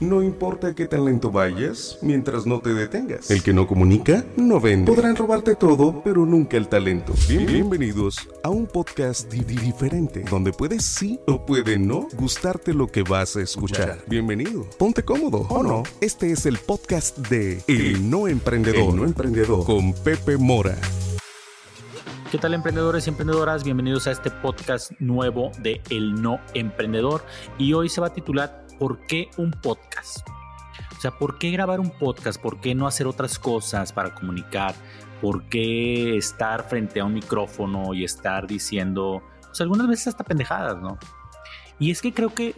No importa qué tan lento vayas, mientras no te detengas. El que no comunica, no vende. Podrán robarte todo, pero nunca el talento. bienvenidos a un podcast diferente, donde puedes sí o puede no gustarte lo que vas a escuchar. Bienvenido. Ponte cómodo, ¿o no? Este es el podcast de El No Emprendedor. El No Emprendedor. Con Pepe Mora. ¿Qué tal emprendedores y emprendedoras? Bienvenidos a este podcast nuevo de El No Emprendedor y hoy se va a titular ¿Por qué un podcast? O sea, ¿por qué grabar un podcast? ¿Por qué no hacer otras cosas para comunicar? ¿Por qué estar frente a un micrófono y estar diciendo, pues algunas veces hasta pendejadas, ¿no? Y es que creo que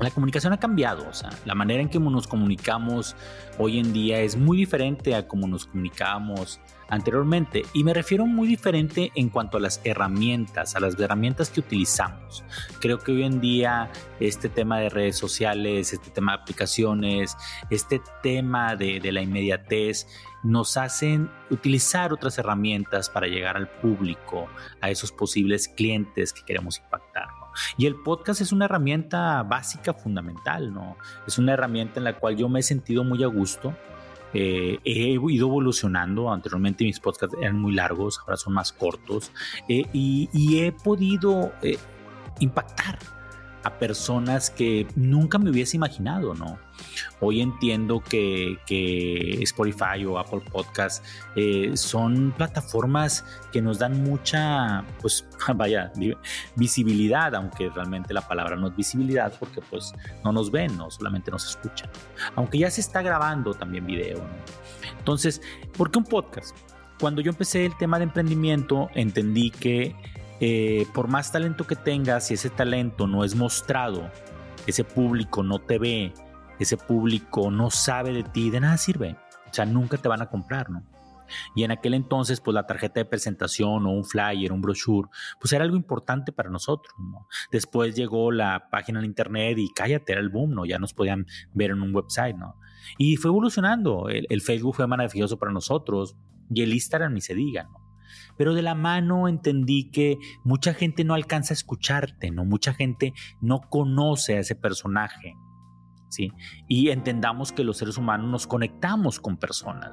la comunicación ha cambiado, o sea, la manera en que nos comunicamos hoy en día es muy diferente a como nos comunicábamos anteriormente y me refiero muy diferente en cuanto a las herramientas, a las herramientas que utilizamos. Creo que hoy en día este tema de redes sociales, este tema de aplicaciones, este tema de, de la inmediatez nos hacen utilizar otras herramientas para llegar al público, a esos posibles clientes que queremos impactar. Y el podcast es una herramienta básica, fundamental, ¿no? Es una herramienta en la cual yo me he sentido muy a gusto. Eh, he ido evolucionando. Anteriormente mis podcasts eran muy largos, ahora son más cortos. Eh, y, he podido eh, impactar a personas que nunca me hubiese imaginado, ¿no? Hoy entiendo que, Spotify o Apple Podcast eh, son plataformas que nos dan mucha, pues, vaya, visibilidad, aunque realmente la palabra no es visibilidad porque pues no nos ven, no solamente nos escuchan. Aunque ya se está grabando también video, ¿no? Entonces, ¿por qué un podcast? Cuando yo empecé el tema de emprendimiento, entendí que eh, por más talento que tengas, si ese talento no es mostrado, ese público no te ve, ese público no sabe de ti, de nada sirve. O sea, nunca te van a comprar, ¿no? Y en aquel entonces, pues la tarjeta de presentación o un flyer, un brochure, pues era algo importante para nosotros, ¿no? Después llegó la página en internet y cállate, era el boom, ¿no? Ya nos podían ver en un website, ¿no? Y fue evolucionando. El, Facebook fue maravilloso para nosotros y el Instagram ni se diga, ¿no? Pero de la mano entendí que mucha gente no alcanza a escucharte, ¿no? Mucha gente no conoce a ese personaje. ¿Sí? Y entendamos que los seres humanos nos conectamos con personas.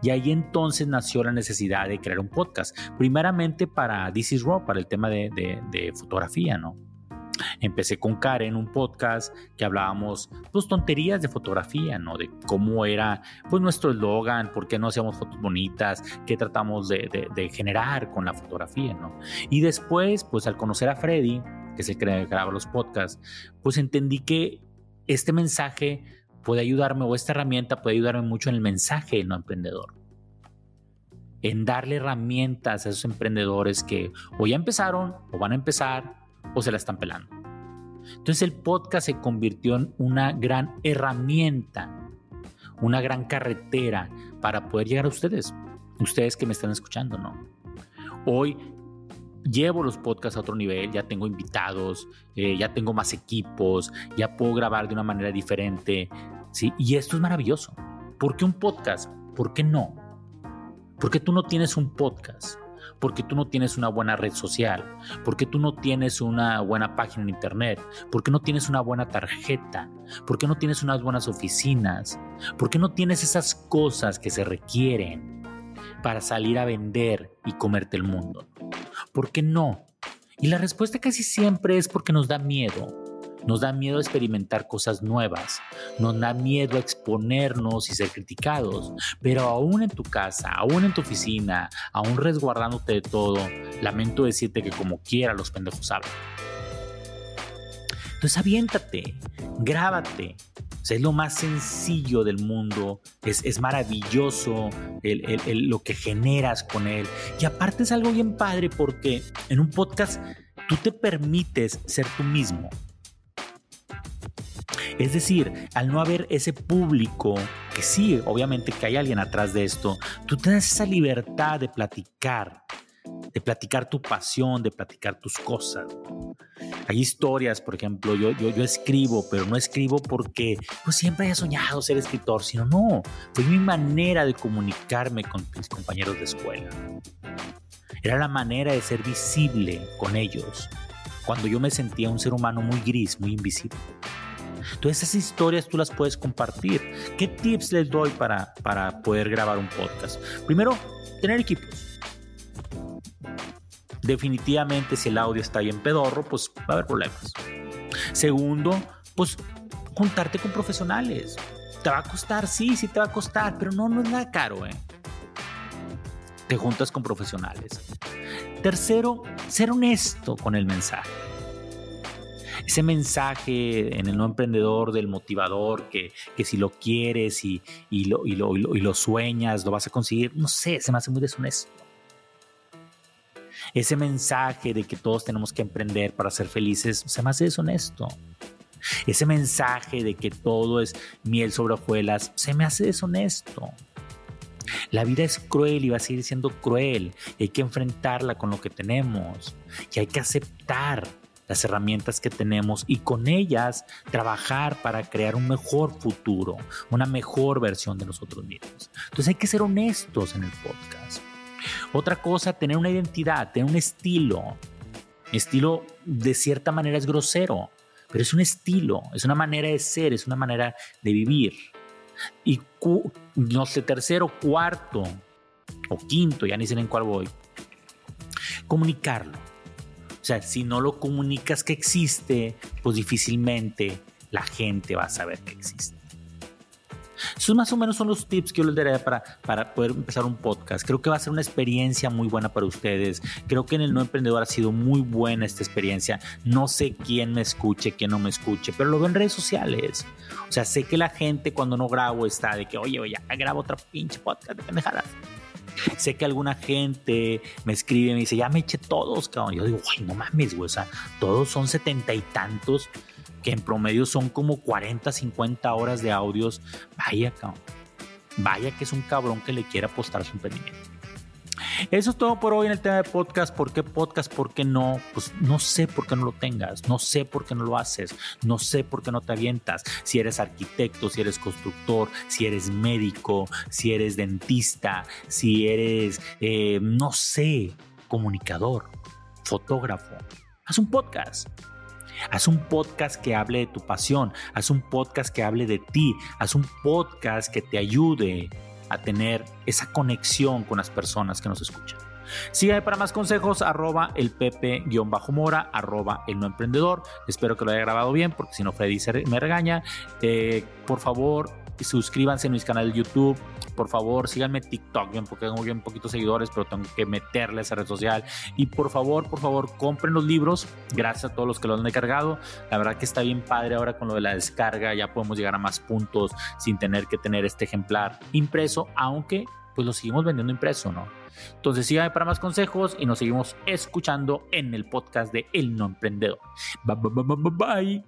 Y ahí entonces nació la necesidad de crear un podcast. Primeramente para This is Raw, para el tema de, de fotografía, ¿no? Empecé con Karen un podcast que hablábamos pues tonterías de fotografía, ¿no? De cómo era pues nuestro eslogan, por qué no hacíamos fotos bonitas, qué tratamos de, generar con la fotografía, ¿no? Y después pues al conocer a Freddy, que el que graba los podcasts, pues entendí que este mensaje puede ayudarme o esta herramienta puede ayudarme mucho en el mensaje no emprendedor en darle herramientas a esos emprendedores que o ya empezaron o van a empezar o se la están pelando. Entonces el podcast se convirtió en una gran herramienta, una gran carretera para poder llegar a ustedes, ustedes que me están escuchando, ¿no? Hoy llevo los podcasts a otro nivel, ya tengo invitados, eh, ya tengo más equipos, ya puedo grabar de una manera diferente, ¿sí? Y esto es maravilloso. ¿Por qué un podcast? ¿Por qué no? ¿Por qué tú no tienes un podcast? Porque tú no tienes una buena red social, porque tú no tienes una buena página en internet, porque no tienes una buena tarjeta, porque no tienes unas buenas oficinas, porque no tienes esas cosas que se requieren para salir a vender y comerte el mundo. ¿Por qué no? Y la respuesta casi siempre es porque nos da miedo nos da miedo experimentar cosas nuevas, nos da miedo exponernos y ser criticados, pero aún en tu casa, aún en tu oficina, aún resguardándote de todo, lamento decirte que como quiera los pendejos hablan. Entonces aviéntate, grábate. es lo más sencillo del mundo, es, es maravilloso lo que generas con él. Y aparte es algo bien padre porque en un podcast tú te permites ser tú mismo. Es decir, al no haber ese público, que sí, obviamente que hay alguien atrás de esto, tú tienes esa libertad de platicar, de platicar tu pasión, de platicar tus cosas. Hay historias, por ejemplo, yo, yo, escribo, pero no escribo porque pues, siempre haya soñado ser escritor, sino no, fue mi manera de comunicarme con mis compañeros de escuela. Era la manera de ser visible con ellos, cuando yo me sentía un ser humano muy gris, muy invisible. Entonces esas historias tú las puedes compartir. ¿Qué tips les doy para, para poder grabar un podcast? Primero, tener equipo. Definitivamente si el audio está bien pedorro, pues va a haber problemas. Segundo, pues juntarte con profesionales. ¿Te va a costar? Sí, sí te va a costar, pero no, no es nada caro, ¿eh? Te juntas con profesionales. Tercero, ser honesto con el mensaje. Ese mensaje en el no emprendedor del motivador que, que si lo quieres y, y, lo, y, lo, y lo sueñas, lo vas a conseguir, no sé, se me hace muy deshonesto. Ese mensaje de que todos tenemos que emprender para ser felices, se me hace deshonesto. Ese mensaje de que todo es miel sobre hojuelas, se me hace deshonesto. La vida es cruel y va a seguir siendo cruel. Y hay que enfrentarla con lo que tenemos. Y hay que aceptar las herramientas que tenemos y con ellas trabajar para crear un mejor futuro, una mejor versión de nosotros mismos. Entonces hay que ser honestos en el podcast. Otra cosa, tener una identidad, tener un estilo. estilo de cierta manera es grosero, pero es un estilo, es una manera de ser, es una manera de vivir. Y no sé, tercero, cuarto o quinto, ya ni sé en cuál voy, comunicarlo. Sea, si no lo comunicas que existe, pues difícilmente la gente va a saber que existe. Esos más o menos son los tips que yo les daré para, para poder empezar un podcast. Creo que va a ser una experiencia muy buena para ustedes. Creo que en el No Emprendedor ha sido muy buena esta experiencia. No sé quién me escuche, quién no me escuche, pero lo veo en redes sociales. O sea, sé que la gente cuando no grabo está de que, oye, oye, grabo otra pinche podcast de pendejadas. Sé que alguna gente me escribe y me dice, ya me eché todos, cabrón. Yo digo, ay, no mames, güey. O sea, todos son setenta y tantos que en promedio son como 40, 50 horas de audios. Vaya, cabrón. Vaya que es un cabrón que le quiere apostar su emprendimiento. Eso es todo por hoy en el tema de podcast. ¿Por qué podcast? ¿Por qué no? Pues no sé por qué no lo tengas, no sé por qué no lo haces, no sé por qué no te avientas. Si eres arquitecto, si eres constructor, si eres médico, si eres dentista, si eres, eh, no sé, comunicador, fotógrafo. Haz un podcast. Haz un podcast que hable de tu pasión, haz un podcast que hable de ti, haz un podcast que te ayude a tener esa conexión con las personas que nos escuchan. Síganme para más consejos, arroba el pepe-mora, arroba el no emprendedor. Espero que lo haya grabado bien, porque si no Freddy me regaña. Eh, por favor, suscríbanse a mi canal de YouTube. Por favor, síganme TikTok, porque tengo bien poquitos seguidores, pero tengo que meterle a esa red social. Y por favor, por favor, compren los libros. Gracias a todos los que lo han descargado. La verdad que está bien padre ahora con lo de la descarga. Ya podemos llegar a más puntos sin tener que tener este ejemplar impreso, aunque pues lo seguimos vendiendo impreso, ¿no? Entonces síganme para más consejos y nos seguimos escuchando en el podcast de El No Emprendedor. Bye, bye, bye, bye.